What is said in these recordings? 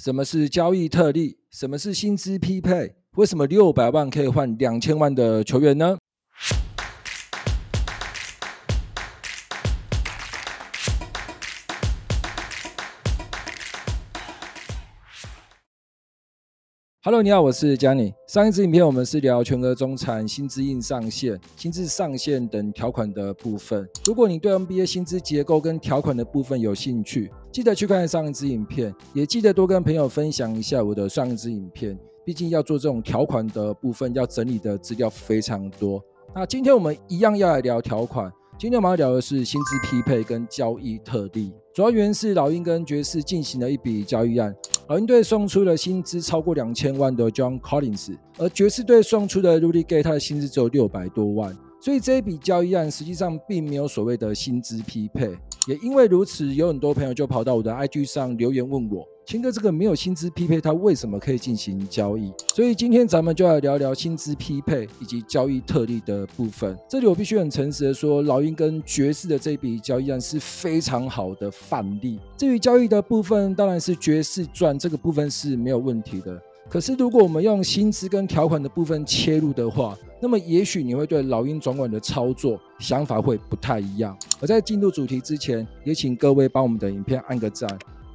什么是交易特例？什么是薪资匹配？为什么六百万可以换两千万的球员呢？Hello，你好，我是 Johnny。上一支影片我们是聊全额中产薪资硬上限、薪资上限等条款的部分。如果你对 NBA 薪资结构跟条款的部分有兴趣，记得去看上一支影片，也记得多跟朋友分享一下我的上一支影片。毕竟要做这种条款的部分，要整理的资料非常多。那今天我们一样要来聊条款。今天我们要聊的是薪资匹配跟交易特例，主要原因是老鹰跟爵士进行了一笔交易案，老鹰队送出了薪资超过两千万的 John Collins，而爵士队送出的 Rudy Gay 他的薪资只有六百多万，所以这一笔交易案实际上并没有所谓的薪资匹配。也因为如此，有很多朋友就跑到我的 IG 上留言问我。清哥，这个没有薪资匹配，他为什么可以进行交易？所以今天咱们就来聊聊薪资匹配以及交易特例的部分。这里我必须很诚实的说，老鹰跟爵士的这笔交易案是非常好的范例。至于交易的部分，当然是爵士赚，这个部分是没有问题的。可是如果我们用薪资跟条款的部分切入的话，那么也许你会对老鹰总管的操作想法会不太一样。而在进入主题之前，也请各位帮我们的影片按个赞。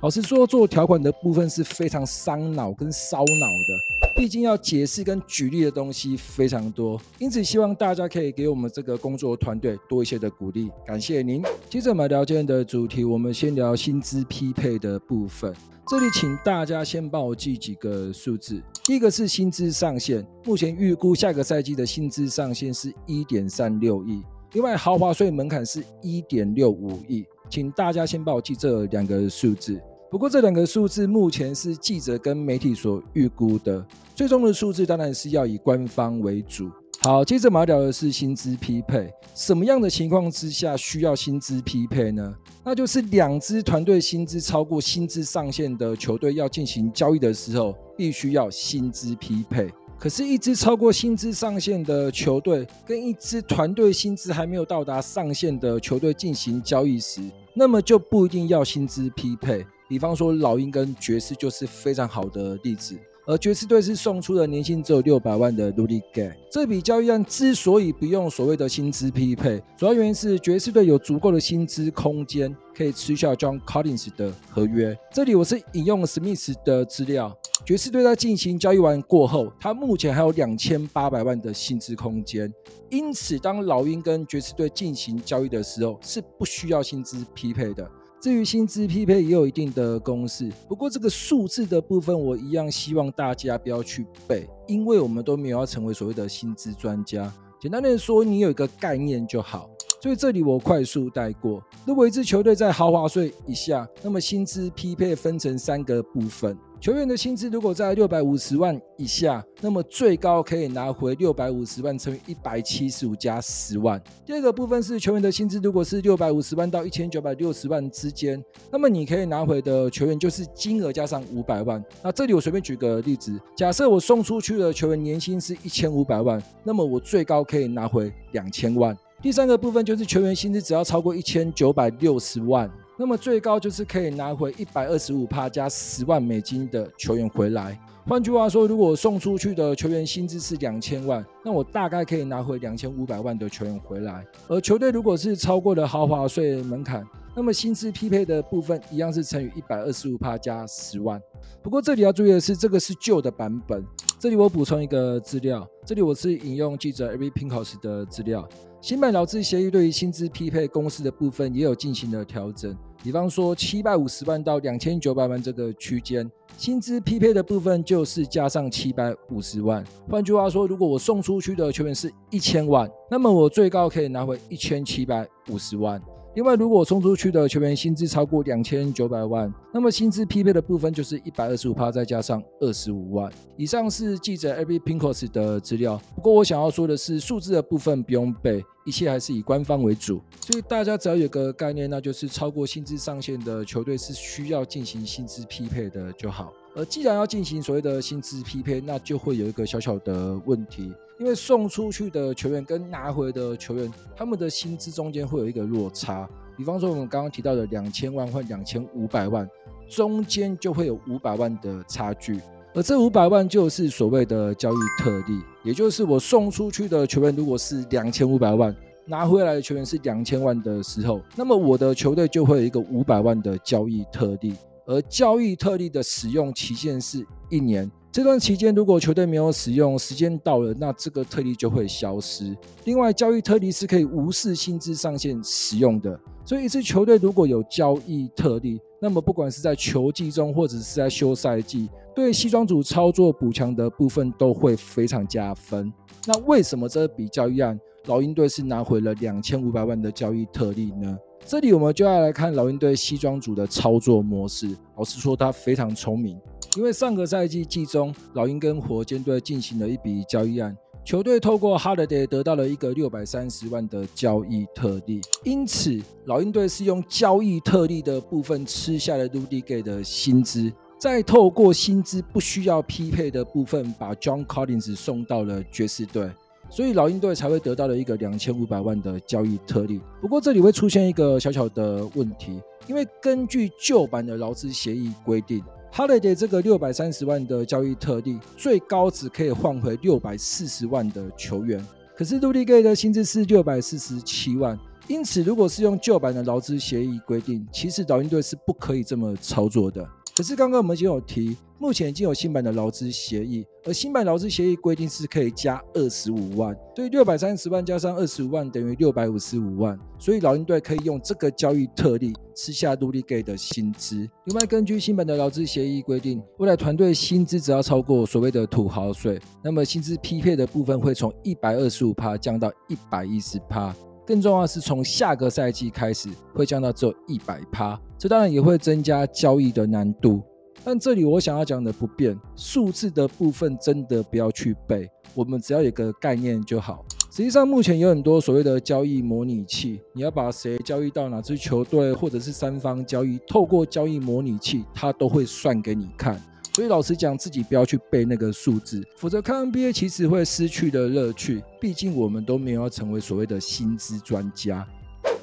老实说，做条款的部分是非常伤脑跟烧脑的，毕竟要解释跟举例的东西非常多，因此希望大家可以给我们这个工作团队多一些的鼓励，感谢您。接着我们聊今天的主题，我们先聊薪资匹配的部分。这里请大家先帮我记几个数字，第一个是薪资上限，目前预估下个赛季的薪资上限是一点三六亿，另外豪华税门槛是一点六五亿，请大家先帮我记这两个数字。不过这两个数字目前是记者跟媒体所预估的，最终的数字当然是要以官方为主。好，接着我们要聊的是薪资匹配，什么样的情况之下需要薪资匹配呢？那就是两支团队薪资超过薪资上限的球队要进行交易的时候，必须要薪资匹配。可是，一支超过薪资上限的球队跟一支团队薪资还没有到达上限的球队进行交易时，那么就不一定要薪资匹配。比方说，老鹰跟爵士就是非常好的例子。而爵士队是送出了年薪只有六百万的 Rudy Gay。这笔交易案之所以不用所谓的薪资匹配，主要原因是爵士队有足够的薪资空间可以吃下 John Collins 的合约。这里我是引用 Smith 的资料，爵士队在进行交易完过后，他目前还有两千八百万的薪资空间。因此，当老鹰跟爵士队进行交易的时候，是不需要薪资匹配的。至于薪资匹配也有一定的公式，不过这个数字的部分我一样希望大家不要去背，因为我们都没有要成为所谓的薪资专家。简单的说，你有一个概念就好。所以这里我快速带过。如果一支球队在豪华税以下，那么薪资匹配分成三个部分。球员的薪资如果在六百五十万以下，那么最高可以拿回六百五十万乘以一百七十五加十万。第二个部分是球员的薪资如果是六百五十万到一千九百六十万之间，那么你可以拿回的球员就是金额加上五百万。那这里我随便举个例子，假设我送出去的球员年薪是一千五百万，那么我最高可以拿回两千万。第三个部分就是球员薪资只要超过一千九百六十万。那么最高就是可以拿回一百二十五趴加十万美金的球员回来。换句话说，如果送出去的球员薪资是两千万，那我大概可以拿回两千五百万的球员回来。而球队如果是超过了豪华税门槛，那么薪资匹配的部分一样是乘以一百二十五趴加十万。不过这里要注意的是，这个是旧的版本。这里我补充一个资料，这里我是引用记者 Eric Pincus 的资料。新版劳资协议对于薪资匹配公式的部分也有进行了调整，比方说七百五十万到两千九百万这个区间，薪资匹配的部分就是加上七百五十万。换句话说，如果我送出去的球员是一千万，那么我最高可以拿回一千七百五十万。另外，如果冲出去的球员薪资超过两千九百万，那么薪资匹配的部分就是一百二十五趴再加上二十五万。以上是记者 Abby Pincus 的资料。不过我想要说的是，数字的部分不用背，一切还是以官方为主。所以大家只要有个概念，那就是超过薪资上限的球队是需要进行薪资匹配的就好。而既然要进行所谓的薪资匹配，那就会有一个小小的问题，因为送出去的球员跟拿回的球员，他们的薪资中间会有一个落差。比方说我们刚刚提到的两千万或两千五百万，中间就会有五百万的差距，而这五百万就是所谓的交易特例，也就是我送出去的球员如果是两千五百万，拿回来的球员是两千万的时候，那么我的球队就会有一个五百万的交易特例，而交易特例的使用期限是一年。这段期间，如果球队没有使用，时间到了，那这个特例就会消失。另外，交易特例是可以无视薪资上限使用的。所以，一支球队如果有交易特例，那么不管是在球季中或者是在休赛季，对西装组操作补强的部分都会非常加分。那为什么这笔交易案老鹰队是拿回了两千五百万的交易特例呢？这里我们就要来看老鹰队西装组的操作模式。老实说，他非常聪明。因为上个赛季季中，老鹰跟火箭队进行了一笔交易案，球队透过 Holiday 得到了一个六百三十万的交易特例，因此老鹰队是用交易特例的部分吃下了 Rudy Gay 的薪资，再透过薪资不需要匹配的部分把 John Collins 送到了爵士队，所以老鹰队才会得到了一个两千五百万的交易特例。不过这里会出现一个小小的问题，因为根据旧版的劳资协议规定。Holiday 这个六百三十万的交易特例，最高只可以换回六百四十万的球员。可是 Rudy Gay 的薪资是六百四十七万，因此如果是用旧版的劳资协议规定，其实老鹰队是不可以这么操作的。可是刚刚我们已经有提，目前已经有新版的劳资协议，而新版劳资协议规定是可以加二十五万，所以六百三十万加上二十五万等于六百五十五万，所以老鹰队可以用这个交易特例吃下 Rudy Gay 的薪资。另外，根据新版的劳资协议规定，未来团队薪资只要超过所谓的土豪税，那么薪资匹配的部分会从一百二十五趴降到一百一十趴。更重要的是，从下个赛季开始会降到只有一百趴，这当然也会增加交易的难度。但这里我想要讲的不变，数字的部分真的不要去背，我们只要有个概念就好。实际上，目前有很多所谓的交易模拟器，你要把谁交易到哪支球队，或者是三方交易，透过交易模拟器，它都会算给你看。所以老实讲，自己不要去背那个数字，否则看 NBA 其实会失去的乐趣。毕竟我们都没有要成为所谓的薪资专家。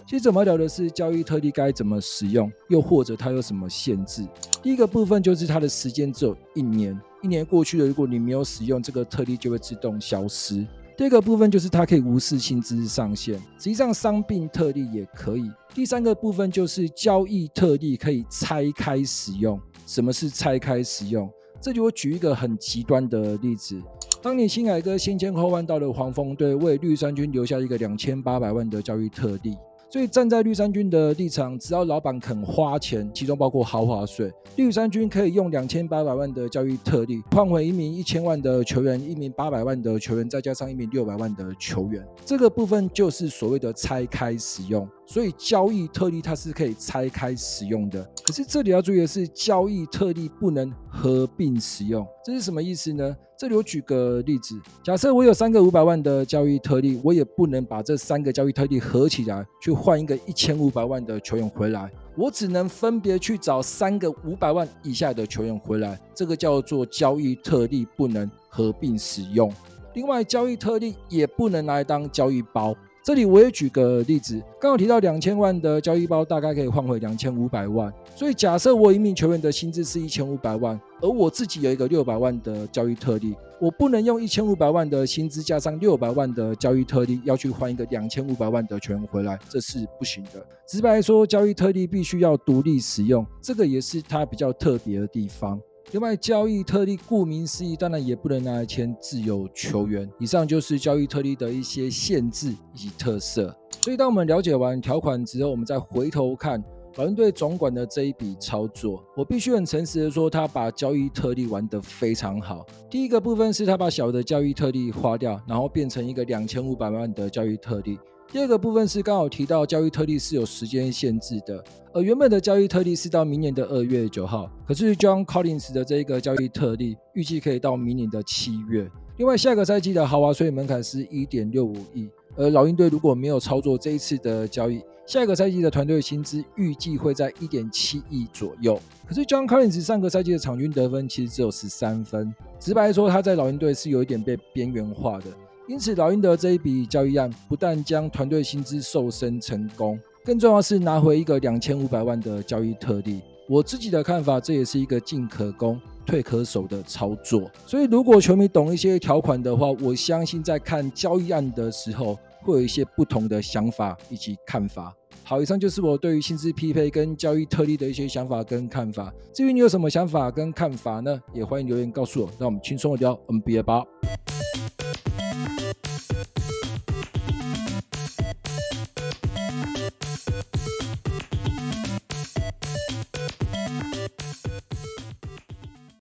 接着我们要聊的是交易特例该怎么使用，又或者它有什么限制。第一个部分就是它的时间只有一年，一年过去了，如果你没有使用这个特例，就会自动消失。第二个部分就是它可以无视薪资上限，实际上伤病特例也可以。第三个部分就是交易特例可以拆开使用。什么是拆开使用？这里我举一个很极端的例子：当你新海哥先签后换到了黄蜂队，为绿衫军留下一个两千八百万的交易特例。所以站在绿衫军的立场，只要老板肯花钱，其中包括豪华税，绿衫军可以用两千八百万的交易特例换回一名一千万的球员，一名八百万的球员，再加上一名六百万的球员。这个部分就是所谓的拆开使用。所以交易特例它是可以拆开使用的，可是这里要注意的是，交易特例不能合并使用。这是什么意思呢？这里我举个例子，假设我有三个五百万的交易特例，我也不能把这三个交易特例合起来去换一个一千五百万的球员回来，我只能分别去找三个五百万以下的球员回来。这个叫做交易特例不能合并使用。另外，交易特例也不能拿来当交易包。这里我也举个例子，刚刚提到两千万的交易包大概可以换回两千五百万，所以假设我一名球员的薪资是一千五百万，而我自己有一个六百万的交易特例，我不能用一千五百万的薪资加上六百万的交易特例要去换一个两千五百万的球员回来，这是不行的。直白说，交易特例必须要独立使用，这个也是它比较特别的地方。另外，交易特例顾名思义，当然也不能拿来签自由球员。以上就是交易特例的一些限制以及特色。所以，当我们了解完条款之后，我们再回头看老鹰队总管的这一笔操作，我必须很诚实的说，他把交易特例玩得非常好。第一个部分是他把小的交易特例花掉，然后变成一个两千五百万的交易特例。第二个部分是刚好提到交易特例是有时间限制的，而原本的交易特例是到明年的二月九号，可是 John Collins 的这一个交易特例预计可以到明年的七月。另外，下个赛季的豪华税门槛是一点六五亿，而老鹰队如果没有操作这一次的交易，下个赛季的团队薪资预计会在一点七亿左右。可是 John Collins 上个赛季的场均得分其实只有十三分，直白说他在老鹰队是有一点被边缘化的。因此，老鹰的这一笔交易案不但将团队薪资瘦身成功，更重要是拿回一个两千五百万的交易特例。我自己的看法，这也是一个进可攻、退可守的操作。所以，如果球迷懂一些条款的话，我相信在看交易案的时候，会有一些不同的想法以及看法。好，以上就是我对于薪资匹配跟交易特例的一些想法跟看法。至于你有什么想法跟看法呢？也欢迎留言告诉我。让我们轻松的聊 NBA 吧。